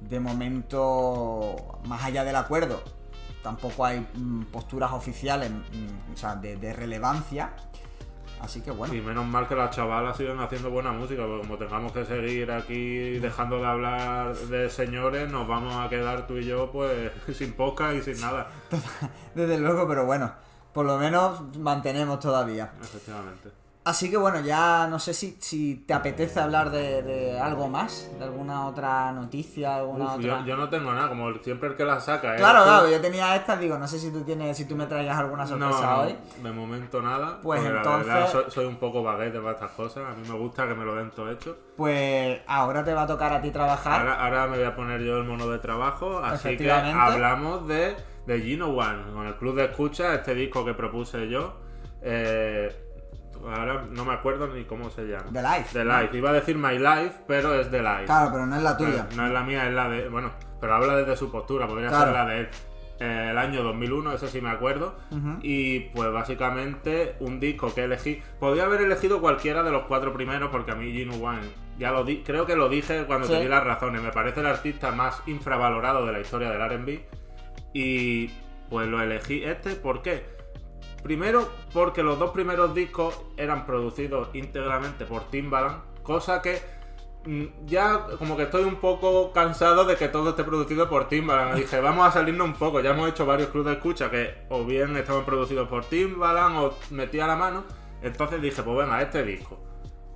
De momento, más allá del acuerdo, tampoco hay mm, posturas oficiales mm, o sea, de, de relevancia. Así que bueno. Y menos mal que las chavalas siguen haciendo buena música, porque como tengamos que seguir aquí dejando de hablar de señores, nos vamos a quedar tú y yo pues sin podcast y sin nada. Desde luego, pero bueno, por lo menos mantenemos todavía. Efectivamente. Así que bueno, ya no sé si, si te apetece hablar de, de algo más, de alguna otra noticia, alguna Uf, otra... yo, yo no tengo nada, como siempre el que la saca. ¿eh? Claro, claro, yo tenía esta, digo, no sé si tú tienes, si tú me traigas alguna sorpresa no, hoy. de momento nada. Pues entonces- La verdad, soy, soy un poco baguete para estas cosas. A mí me gusta que me lo den todo hecho. Pues ahora te va a tocar a ti trabajar. Ahora, ahora me voy a poner yo el mono de trabajo, así que hablamos de, de Gino One, con el club de escucha, este disco que propuse yo. Eh, ahora no me acuerdo ni cómo se llama. The Life, The. Life. Iba a decir My Life, pero es The Life. Claro, pero no es la tuya. No, no es la mía, es la de. Bueno, pero habla desde su postura, podría Claro. ser la de él. Eh, el año 2001, eso sí me acuerdo. Y pues básicamente un disco que elegí. Podría haber elegido cualquiera de los cuatro primeros, porque a mí Gino One, ya lo di, creo que lo dije cuando Sí. te di las razones. Me parece el artista más infravalorado de la historia del RB. Y pues lo elegí este, ¿por qué? Primero, porque los dos primeros discos eran producidos íntegramente por Timbaland, cosa que mm, ya como que estoy un poco cansado de que todo esté producido por Timbaland. Dije, vamos a salirnos un poco. Ya hemos hecho varios clubes de escucha que o bien estaban producidos por Timbaland o metía la mano. Entonces dije, pues venga, este disco.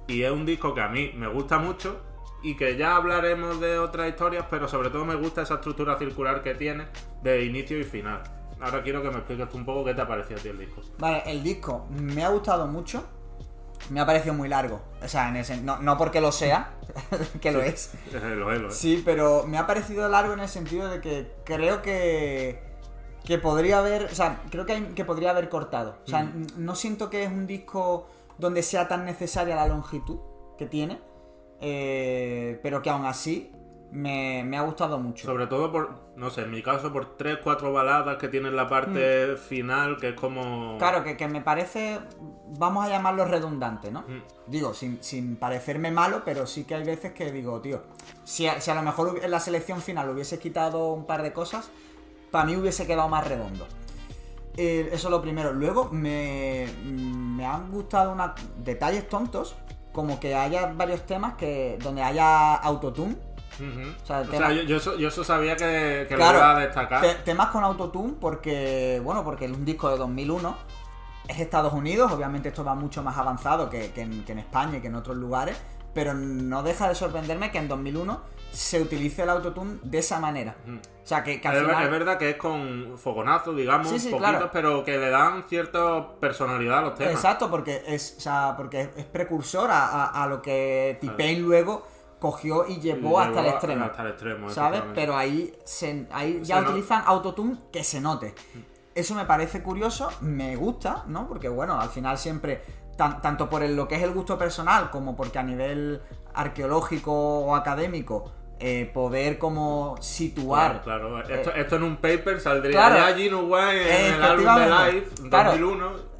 Y es un disco que a mí me gusta mucho y que ya hablaremos de otras historias, pero sobre todo me gusta esa estructura circular que tiene de inicio y final. Ahora quiero que me expliques tú un poco qué te ha parecido a ti el disco. Vale, el disco me ha gustado mucho. Me ha parecido muy largo. O sea, en ese, no, no porque lo sea, que lo es. Lo es, lo es. Sí, pero me ha parecido largo en el sentido de que creo que. Que podría haber. O sea, creo que, hay- que podría haber cortado. O sea, n- no siento que es un disco donde sea tan necesaria la longitud que tiene. eh, pero que aún así me, me ha gustado mucho. Sobre todo por, no sé, en mi caso, por tres, cuatro baladas que tienen la parte final, que es como... Mm. Claro, que, que me parece, vamos a llamarlo redundante, ¿no? Mm. Digo, sin, sin parecerme malo, pero sí que hay veces que digo, tío, si a, si a lo mejor en la selección final hubiese quitado un par de cosas, para mí hubiese quedado más redondo. Eh, eso es lo primero. Luego me, me han gustado una, detalles tontos, como que haya varios temas que donde haya autotune. Ujú. O sea, O tema- sea, yo, yo eso, yo eso sabía que, que Claro, lo iba a destacar. Te- temas con autotune porque, bueno, porque un disco de 2001 es Estados Unidos, obviamente esto va mucho más avanzado que, que en, que en España y que en otros lugares, pero no deja de sorprenderme que en 2001 se utilice el autotune de esa manera. O sea, que, que al Es, final... es verdad que es con fogonazos, digamos, Sí, sí, poquitos, claro. pero que le dan cierta personalidad a los temas. Exacto, porque es, o sea, porque es, es precursor a, a- a lo que T-Pain luego cogió y llevó, hasta el extremo. Hasta el extremo, ¿Sabes? Pero ahí, se- ahí ya Se no- utilizan autotune que se note. Eso me parece curioso, me gusta, ¿no? Porque bueno, al final siempre, tan- tanto por el- lo que es el gusto personal como porque a nivel arqueológico o académico, eh, poder como situar... Claro, claro. eh, Esto, en un paper saldría claro. ya Gino Wine en el álbum de. Live Claro.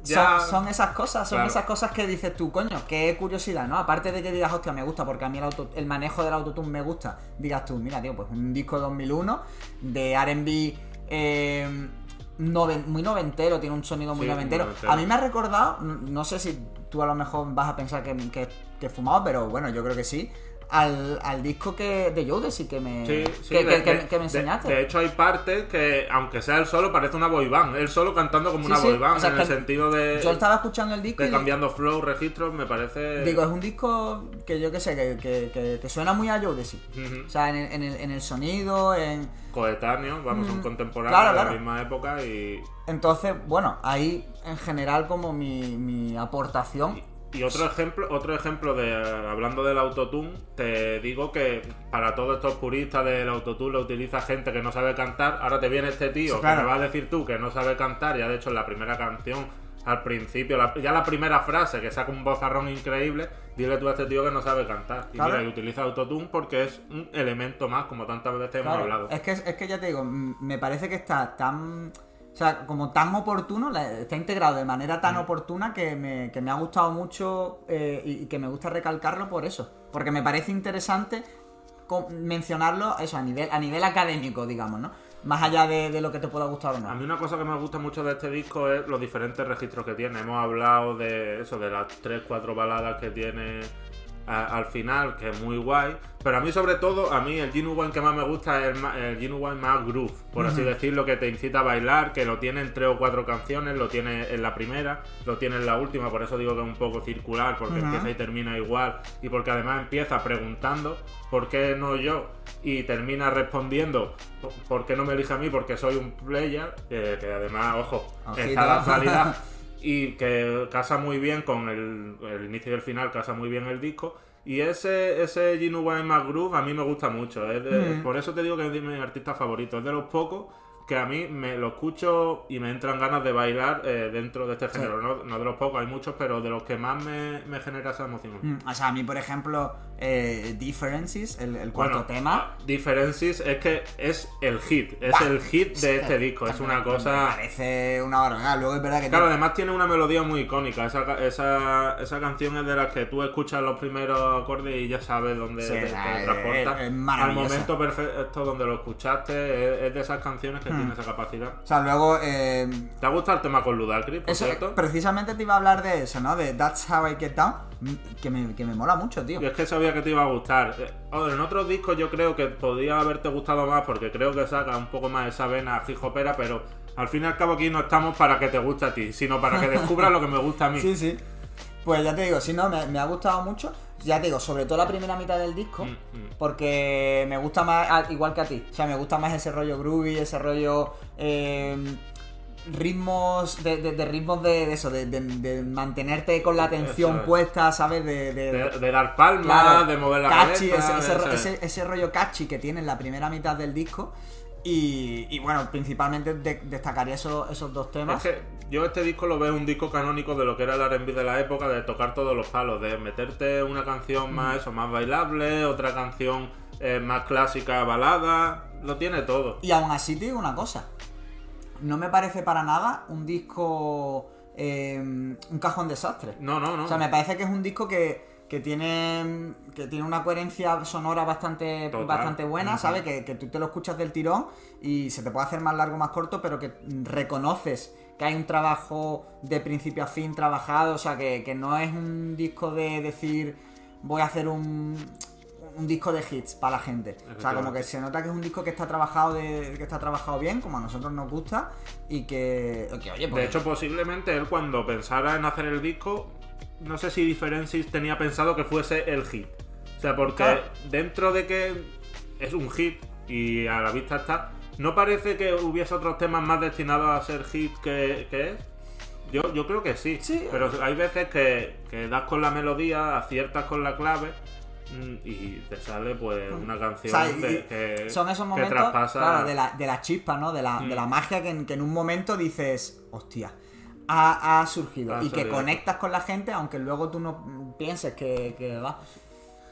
2001. Ya... Son, son esas cosas, son Claro. esas cosas que dices tú, coño, qué curiosidad, ¿no? Aparte de que digas, hostia, me gusta porque a mí el, auto- el manejo del autotune me gusta, digas tú, mira, tío, pues un disco de 2001 de RB eh, noven- muy noventero, tiene un sonido muy Sí, muy noventero. A mí me ha recordado, no, no sé si tú a lo mejor vas a pensar que, que, que he fumado, pero bueno, yo creo que sí. Al, al disco que de Jodeci que me, Sí, sí, que, de- que- que- de- que me enseñaste. De, hecho, hay partes que, aunque sea el solo, parece una boy band. El solo cantando como Sí, una boy band, o sea, en el sentido de, yo estaba escuchando el disco de y- cambiando flow, registros, me parece. Digo, es un disco que yo que sé, que, que, suena muy a Jodeci. Ujú. O sea, en el, en el, en el sonido, en... coetáneo, vamos, son Mm, contemporáneos claro, de la misma época y. Entonces, bueno, ahí en general como mi, mi aportación... Y otro ejemplo, otro ejemplo de hablando del autotune, te digo que para todos estos puristas del autotune lo utiliza gente que no sabe cantar. Ahora te viene este tío Sí, claro. que me va a decir tú que no sabe cantar, ya de hecho en la primera canción, al principio, la- ya la primera frase que saca un bozarrón increíble, dile tú a este tío que no sabe cantar. Y Claro. mira, y utiliza autotune porque es un elemento más, como tantas veces hemos Claro, hablado. es que, es que ya te digo, me parece que está tan... O sea, como tan oportuno, está integrado de manera tan oportuna que me, que me ha gustado mucho eh, y, y que me gusta recalcarlo por eso. Porque me parece interesante mencionarlo eso a nivel, a nivel académico, digamos, ¿no? Más allá de, de lo que te pueda gustar o no. A mí una cosa que me gusta mucho de este disco es los diferentes registros que tiene. Hemos hablado de eso, de las 3-4 baladas que tiene a- al final, que es muy guay. Pero a mí sobre todo, a mí el Genuine que más me gusta es el, el Genuine más groove, por así decirlo, que te incita a bailar, que lo tiene en tres o cuatro canciones, lo tiene en la primera, lo tiene en la última, por eso digo que es un poco circular, porque empieza y termina igual, y porque además empieza preguntando ¿por qué no yo? Y termina respondiendo ¿por qué no me elige a mí? Porque soy un player, que, que además, ojo, Ojito. está la actualidad y que casa muy bien con el, el inicio y el final, casa muy bien el disco. Y ese, ese Genuine Mac Groove a mí me gusta mucho. es de- Mm. Por eso te digo que es de mi artista favorito. Es de los pocos que a mí me lo escucho y me entran ganas de bailar eh, dentro de este Sí. género. No, no de los pocos, hay muchos, pero de los que más me, me genera esa emoción. Mm, O sea, a mí, por ejemplo, eh, Differences, el, el cuarto Bueno, tema. Differences es que es el hit, es el hit de este disco, es una me cosa... parece una barbaridad. Luego es verdad que. Claro, además tiene una melodía muy icónica. Esa, esa, esa canción es de las que tú escuchas los primeros acordes y ya sabes dónde Sí, te, te es- transporta. es Al momento perfecto donde lo escuchaste, es, es de esas canciones que tiene esa capacidad. O sea, luego. eh, ¿Te ha gustado el tema con Ludacris, por eso, cierto? precisamente te iba a hablar de eso, ¿no? De That's How I Get Down. Que me, que me mola mucho, tío. Y es que sabía que te iba a gustar. Eh, En otros discos yo creo que podría haberte gustado más porque creo que saca un poco más esa vena hip hopera, pero al fin y al cabo aquí no estamos para que te guste a ti, sino para que descubras lo que me gusta a mí. Sí, sí. Pues ya te digo, sí, no, me, me ha gustado mucho. Ya te digo, sobre todo la primera mitad del disco, Mm, mm. porque me gusta más, igual que a ti, o sea, me gusta más ese rollo groovy, ese rollo. eh, ritmos de, de- de ritmos de, de eso, de, mantenerte con la atención es. puesta, ¿sabes? De, dar palmas, claro, de mover la catchy, cabeza. ese, ese ese- ese- rollo catchy que tiene en la primera mitad del disco. Y, y bueno, principalmente de- destacaría esos, esos dos temas. Es que yo este disco lo veo un disco canónico de lo que era el R&B de la época, de tocar todos los palos, de meterte una canción Mm. más eso, más bailable, otra canción eh, más clásica, balada, lo tiene todo. Y aún así te digo una cosa. No me parece para nada un disco. eh, un cajón desastre. No, no, no. O sea, me parece que es un disco que, que tiene. que tiene una coherencia sonora bastante, Total. bastante buena. ¿sabes? Que, que tú te lo escuchas del tirón y se te puede hacer más largo, más corto, pero que reconoces que hay un trabajo de principio a fin trabajado. O sea, que, que no es un disco de decir. voy a hacer un. Un disco de hits para la gente. O sea, como que se nota que es un disco que está trabajado de, que está trabajado bien, como a nosotros nos gusta, y que, que, oye, pues, De hecho, posiblemente él cuando pensara en hacer el disco, no sé si Differences tenía pensado que fuese el hit. O sea, porque Claro. dentro de que es un hit y a la vista está, ¿no parece que hubiese otros temas más destinados a ser hit que, que es? Yo, yo creo que sí. Sí. Pero hay veces que, que das con la melodía, aciertas con la clave y te sale pues una canción O sea, y- de- que, son esos que momentos traspasa claro, de, la, de la chispa, ¿no? De la, de Mm. la magia que en, que en un momento dices, hostia, ha, ha surgido. Ha y que conectas con la gente, aunque luego tú no mm, pienses que, que va.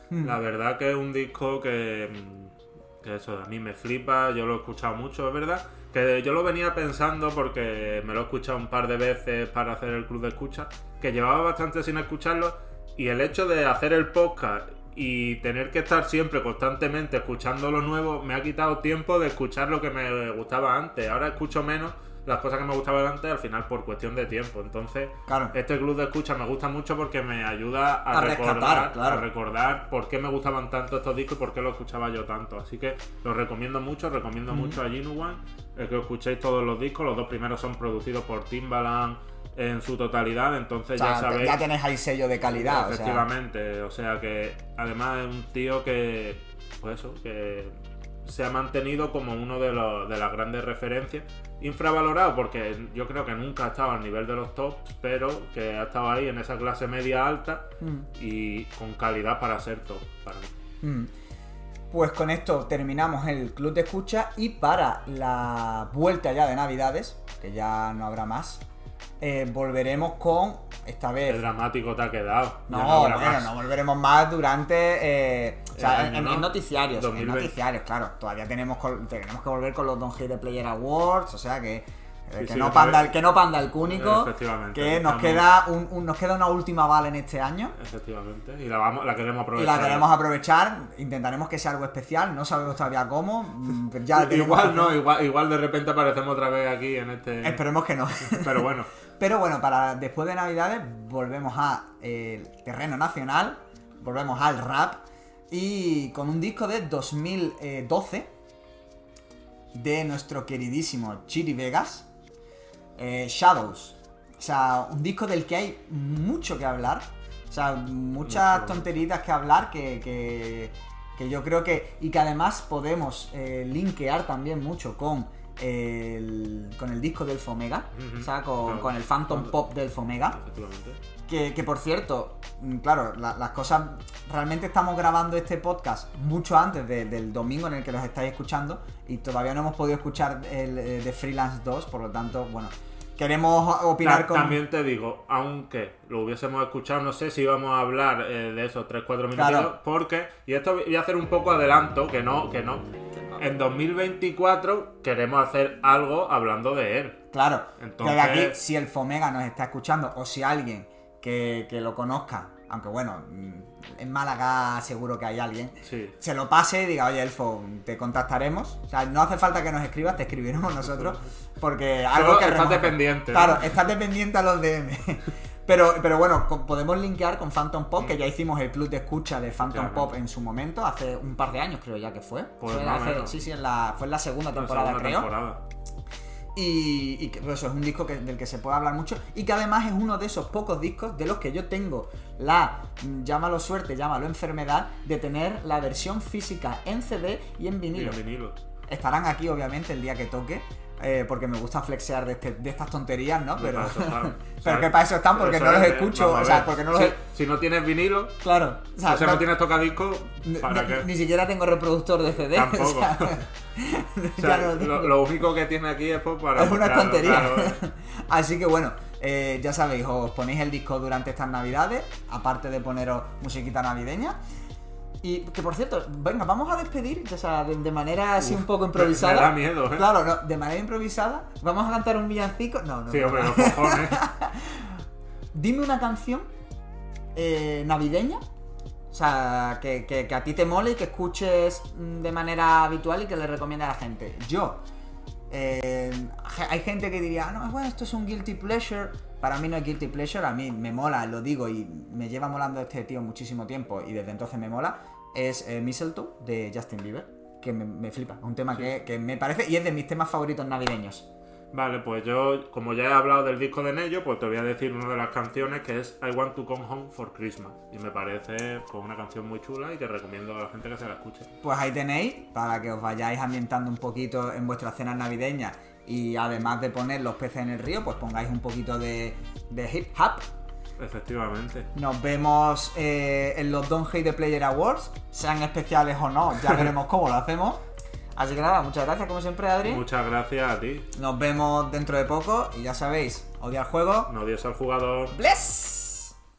Mm. La verdad que es un disco que, mm, que eso, a mí me flipa, yo lo he escuchado mucho, es verdad. Que yo lo venía pensando porque me lo he escuchado un par de veces para hacer el club de escucha, que llevaba bastante sin escucharlo y el hecho de hacer el podcast y tener que estar siempre constantemente escuchando lo nuevo me ha quitado tiempo de escuchar lo que me gustaba antes. Ahora escucho menos las cosas que me gustaban antes al final por cuestión de tiempo. Entonces, Claro. este club de escucha me gusta mucho porque me ayuda a, A rescatar, recordar, claro. a recordar por qué me gustaban tanto estos discos y por qué los escuchaba yo tanto. Así que los recomiendo mucho, recomiendo mucho a Genuine, el que escuchéis todos los discos. Los dos primeros son producidos por Timbaland en su totalidad, entonces O sea, ya sabéis. ya tenéis ahí sello de calidad. o sea, Efectivamente, o sea que además es un tío que, pues eso, que se ha mantenido como uno de, los, de las grandes referencias. Infravalorado porque yo creo que nunca ha estado al nivel de los tops, pero que ha estado ahí en esa clase media alta mm. y con calidad para ser top. Para mí. Mm. Pues con esto terminamos el club de escucha y para la vuelta ya de Navidades, que ya no habrá más, eh, volveremos con esta Qué vez. dramático te ha quedado. No, habrá bueno, no volveremos más durante. eh, o sea, en, en ¿no? noticiarios. En 2020. noticiarios, claro. Todavía tenemos, tenemos que volver con los Don Hate Player Awards. O sea que. eh, Sí, que, sí, no panda, el- que no panda el cúnico. Efectivamente, Que nos queda, un- un- nos queda una última bala en este año. Efectivamente. Y la, vamos, la queremos Y aprovechar. la queremos aprovechar. Intentaremos que sea algo especial. No sabemos todavía cómo. Ya Igual no, igual, igual de repente aparecemos otra vez aquí en este. Esperemos que no. Pero bueno. Pero bueno, para después de Navidades volvemos a eh, terreno nacional, volvemos al rap y con un disco de 2012 de nuestro queridísimo Chiri Vegas, eh, Shadows. O sea, un disco del que hay mucho que hablar. O sea, muchas Mucho. tonteritas que hablar que, que, que yo creo que... Y que además podemos eh, linkear también mucho con el, con el disco del Fomega. O sea, con, Claro. con el Phantom Pop del Fomega. Efectivamente. Que, que, por cierto, mm, claro, la- las cosas. Realmente estamos grabando este podcast mucho antes de- del domingo en el que los estáis escuchando y todavía no hemos podido escuchar el eh, de Freelance 2, por lo tanto, bueno, queremos opinar Ta- con. También te digo, aunque lo hubiésemos escuchado, no sé si íbamos a hablar eh, de esos 3-4 minutos, Claro. porque, y esto voy a hacer un poco adelanto, que no, que no. En 2024 queremos hacer algo hablando de él. Claro, Entonces- desde aquí, si el Fomega nos está escuchando o si alguien que, que lo conozca, aunque bueno, mm, en Málaga seguro que hay alguien, Sí. se lo pase y diga, oye, Elfo, te contactaremos. O sea, no hace falta que nos escribas, te escribiremos nosotros. Porque algo Solo que estate remota- pendiente, ¿no? Claro, estate pendiente a los DM. Pero, pero bueno, podemos linkear con Phantom Pop, que ya hicimos el club de escucha de Phantom. Pop en su momento, hace un par de años creo ya que fue. Pues Fue hace- sí, sí, en la, fue en la segunda La temporada segunda creo. temporada. Y, y pues eso es un disco que- del que se puede hablar mucho y que además es uno de esos pocos discos de los que yo tengo la, mm, llámalo suerte, llámalo enfermedad, de tener la versión física en CD y en Y vinilo. en vinilo. Estarán aquí obviamente el día que toque, eh, porque me gusta flexear de, este- de estas tonterías, ¿no? Pero, eso. O pero que para eso están, porque no los es, escucho, o sea, porque no los... Si, si no tienes vinilo, Claro, o sea, o sea, no, no- tienes tocadisco, ni- ¿para ni, qué? ni siquiera tengo reproductor de CD. o Tampoco. sea, O ya sea, no lo tengo. lo, lo único que tiene aquí es pues, para. es una claro, tontería. claro. Así que bueno, eh, ya sabéis, os ponéis el disco durante estas navidades, aparte de poneros musiquita navideña. Y que por cierto, venga, vamos a despedir, o sea, de, de manera así Uf, un poco improvisada. me da miedo, ¿eh? Claro, no, de manera improvisada. Vamos a cantar un villancico. No, no. Sí, no. hombre, los cojones. Dime una canción eh, navideña. O sea, que, que- que a ti te mole y que escuches mm, de manera habitual y que le recomiende a la gente. Yo. eh, hay gente que diría, "Ah, no, bueno, esto es un guilty pleasure. Para mí no es guilty pleasure, a mí me mola, lo digo y me lleva molando este tío muchísimo tiempo y desde entonces me mola. Es eh, Mistletoe de Justin Bieber, que me, me flipa. Un tema que, que me parece y es de mis temas favoritos navideños. Vale, pues yo, como ya he hablado del disco de Nello, pues te voy a decir una de las canciones que es I Want to Come Home for Christmas. Y me parece pues, una canción muy chula y que recomiendo a la gente que se la escuche. Pues ahí tenéis, para que os vayáis ambientando un poquito en vuestras cenas navideñas y además de poner los peces en el río, pues pongáis un poquito de, de hip hop. Efectivamente. Nos vemos eh, en los Don't Hate the Player Awards, sean especiales o no, ya veremos cómo lo hacemos. Así que nada, muchas gracias como siempre, Adri. Muchas gracias a ti. Nos vemos dentro de poco y ya sabéis, odia el juego. No odies al jugador. ¡Bless!